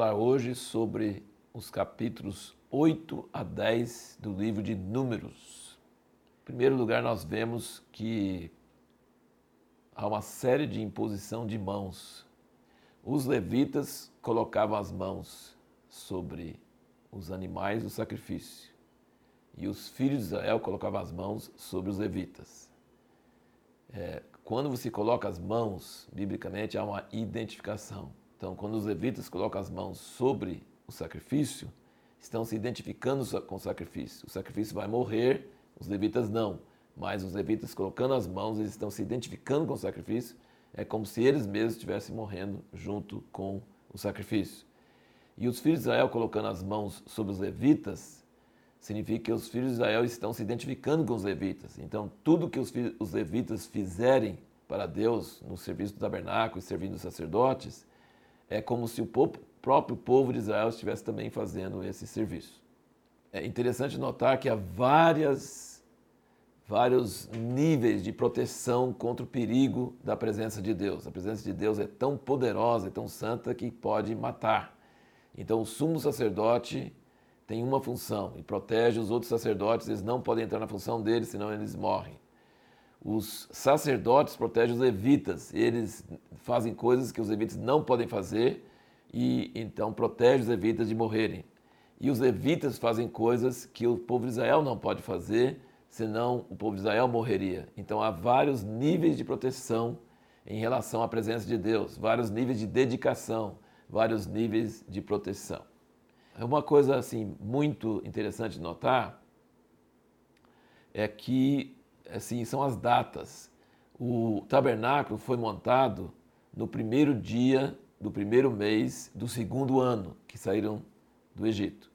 falar hoje sobre os capítulos 8 a 10 do livro de Números. Em primeiro lugar, nós vemos que há uma série de imposição de mãos. Os levitas colocavam as mãos sobre os animais do sacrifício e os filhos de Israel colocavam as mãos sobre os levitas. É, quando você coloca as mãos, biblicamente há uma identificação. Então, quando os levitas colocam as mãos sobre o sacrifício, estão se identificando com o sacrifício. O sacrifício vai morrer, os levitas não. Mas os levitas colocando as mãos, eles estão se identificando com o sacrifício. É como se eles mesmos estivessem morrendo junto com o sacrifício. E os filhos de Israel colocando as mãos sobre os levitas, significa que os filhos de Israel estão se identificando com os levitas. Então, tudo que os, levitas fizerem para Deus no serviço do tabernáculo e servindo os sacerdotes, é como se o próprio povo de Israel estivesse também fazendo esse serviço. É interessante notar que há várias, vários níveis de proteção contra o perigo da presença de Deus. A presença de Deus é tão poderosa e tão santa que pode matar. Então, o sumo sacerdote tem uma função e protege os outros sacerdotes, eles não podem entrar na função deles, senão eles morrem. Os sacerdotes protegem os levitas, eles fazem coisas que os levitas não podem fazer e então protege os levitas de morrerem. E os levitas fazem coisas que o povo de Israel não pode fazer, senão o povo de Israel morreria. Então há vários níveis de proteção em relação à presença de Deus, vários níveis de dedicação, vários níveis de proteção. É uma coisa assim muito interessante de notar é que assim são as datas. O tabernáculo foi montado no primeiro dia do primeiro mês do segundo ano que saíram do Egito.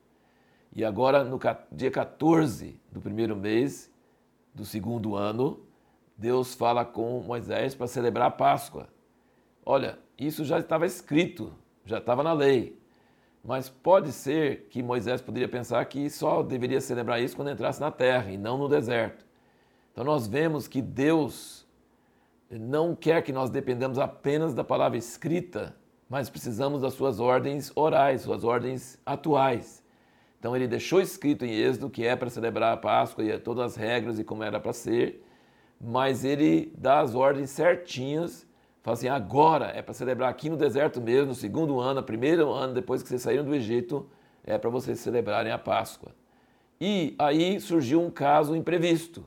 E agora, no dia 14 do primeiro mês do segundo ano, Deus fala com Moisés para celebrar a Páscoa. Olha, isso já estava escrito, já estava na lei. Mas pode ser que Moisés poderia pensar que só deveria celebrar isso quando entrasse na terra e não no deserto. Então nós vemos que Deus não quer que nós dependamos apenas da palavra escrita mas precisamos das suas ordens orais, suas ordens atuais. Então ele deixou escrito em Êxodo que é para celebrar a Páscoa e todas as regras e como era para ser, mas ele dá as ordens certinhas, fala assim, agora é para celebrar aqui no deserto mesmo, no segundo ano, no primeiro ano depois que vocês saíram do Egito, é para vocês celebrarem a Páscoa. E aí surgiu um caso imprevisto,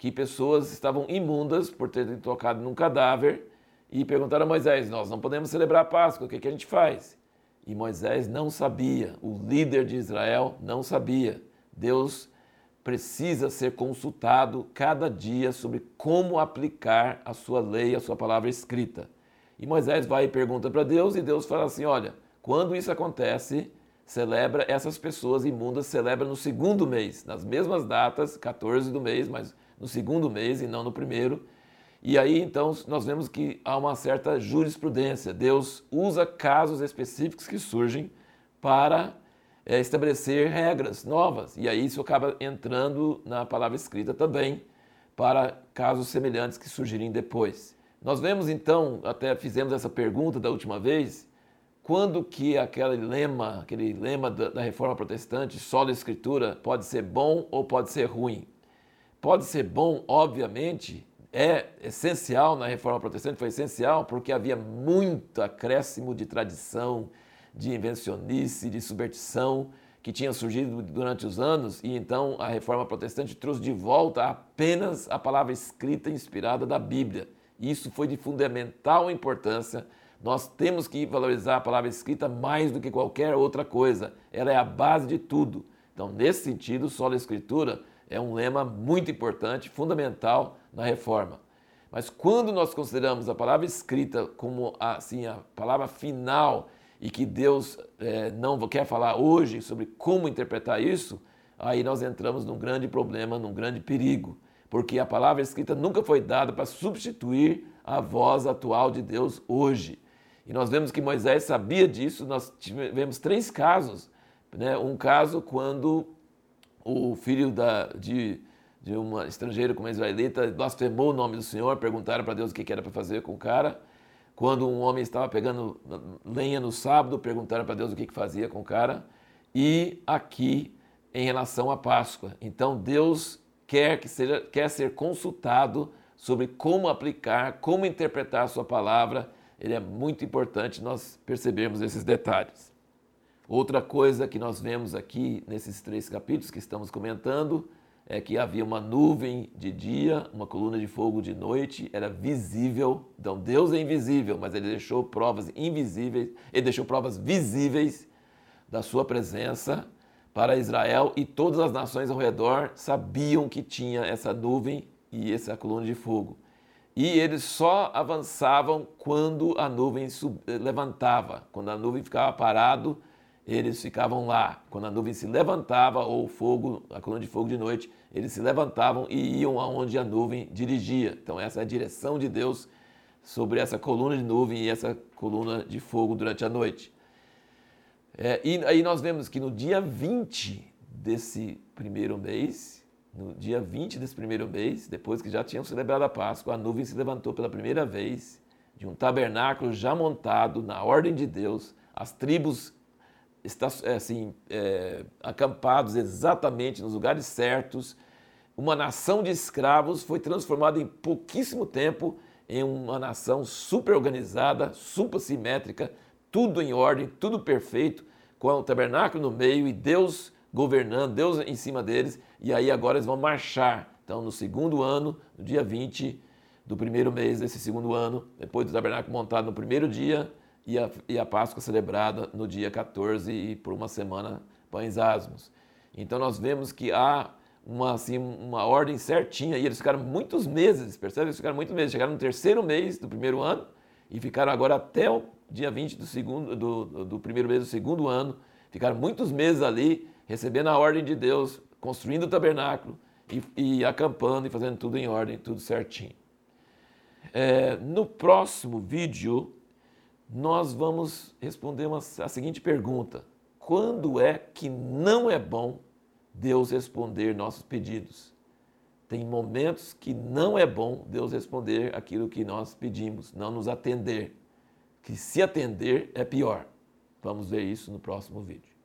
que pessoas estavam imundas por terem tocado num cadáver e perguntaram a Moisés: Nós não podemos celebrar a Páscoa, o que, que a gente faz? E Moisés não sabia, o líder de Israel não sabia. Deus precisa ser consultado cada dia sobre como aplicar a sua lei, a sua palavra escrita. E Moisés vai e pergunta para Deus, e Deus fala assim: Olha, quando isso acontece, celebra, essas pessoas imundas celebram no segundo mês, nas mesmas datas, 14 do mês, mas no segundo mês e não no primeiro e aí então nós vemos que há uma certa jurisprudência. Deus usa casos específicos que surgem para é, estabelecer regras novas. E aí isso acaba entrando na palavra escrita também para casos semelhantes que surgirem depois. Nós vemos então, até fizemos essa pergunta da última vez, quando que aquele lema, aquele lema da, da reforma protestante, só escritura, pode ser bom ou pode ser ruim? Pode ser bom, obviamente, é essencial na reforma protestante, foi essencial porque havia muito acréscimo de tradição, de invencionice, de subvertição que tinha surgido durante os anos, e então a reforma protestante trouxe de volta apenas a palavra escrita inspirada da Bíblia. Isso foi de fundamental importância. Nós temos que valorizar a palavra escrita mais do que qualquer outra coisa. Ela é a base de tudo. Então, nesse sentido, só a escritura é um lema muito importante, fundamental na reforma. Mas quando nós consideramos a palavra escrita como assim a palavra final e que Deus é, não quer falar hoje sobre como interpretar isso, aí nós entramos num grande problema, num grande perigo, porque a palavra escrita nunca foi dada para substituir a voz atual de Deus hoje. E nós vemos que Moisés sabia disso, nós tivemos três casos. Né? Um caso quando o filho da, de de uma estrangeira com uma israelita, blasfemou o nome do Senhor, perguntaram para Deus o que era para fazer com o cara. quando um homem estava pegando lenha no sábado, perguntaram para Deus o que, que fazia com o cara, e aqui em relação à Páscoa. Então Deus quer que seja quer ser consultado sobre como aplicar, como interpretar a sua palavra. Ele é muito importante nós percebermos esses detalhes. Outra coisa que nós vemos aqui nesses três capítulos que estamos comentando é que havia uma nuvem de dia, uma coluna de fogo de noite, era visível. Então Deus é invisível, mas ele deixou provas invisíveis, ele deixou provas visíveis da sua presença para Israel e todas as nações ao redor sabiam que tinha essa nuvem e essa coluna de fogo. E eles só avançavam quando a nuvem levantava, quando a nuvem ficava parado, eles ficavam lá. Quando a nuvem se levantava, ou fogo, a coluna de fogo de noite, eles se levantavam e iam aonde a nuvem dirigia. Então, essa é a direção de Deus sobre essa coluna de nuvem e essa coluna de fogo durante a noite. É, e aí nós vemos que no dia 20 desse primeiro mês, no dia 20 desse primeiro mês, depois que já tinham celebrado a Páscoa, a nuvem se levantou pela primeira vez de um tabernáculo já montado na ordem de Deus, as tribos é, assim, é, acampados exatamente nos lugares certos. Uma nação de escravos foi transformada em pouquíssimo tempo em uma nação super organizada, super simétrica, tudo em ordem, tudo perfeito, com o tabernáculo no meio e Deus governando, Deus em cima deles, e aí agora eles vão marchar. Então, no segundo ano, no dia 20 do primeiro mês desse segundo ano, depois do tabernáculo montado no primeiro dia, e a, e a Páscoa celebrada no dia 14 e por uma semana pães asmos. Então nós vemos que há uma, assim, uma ordem certinha e eles ficaram muitos meses, percebe? Eles ficaram muitos meses, chegaram no terceiro mês do primeiro ano e ficaram agora até o dia 20 do, segundo, do, do primeiro mês do segundo ano, ficaram muitos meses ali recebendo a ordem de Deus, construindo o tabernáculo e, e acampando e fazendo tudo em ordem, tudo certinho. É, no próximo vídeo nós vamos responder uma, a seguinte pergunta: quando é que não é bom Deus responder nossos pedidos? Tem momentos que não é bom Deus responder aquilo que nós pedimos, não nos atender. Que se atender é pior. Vamos ver isso no próximo vídeo.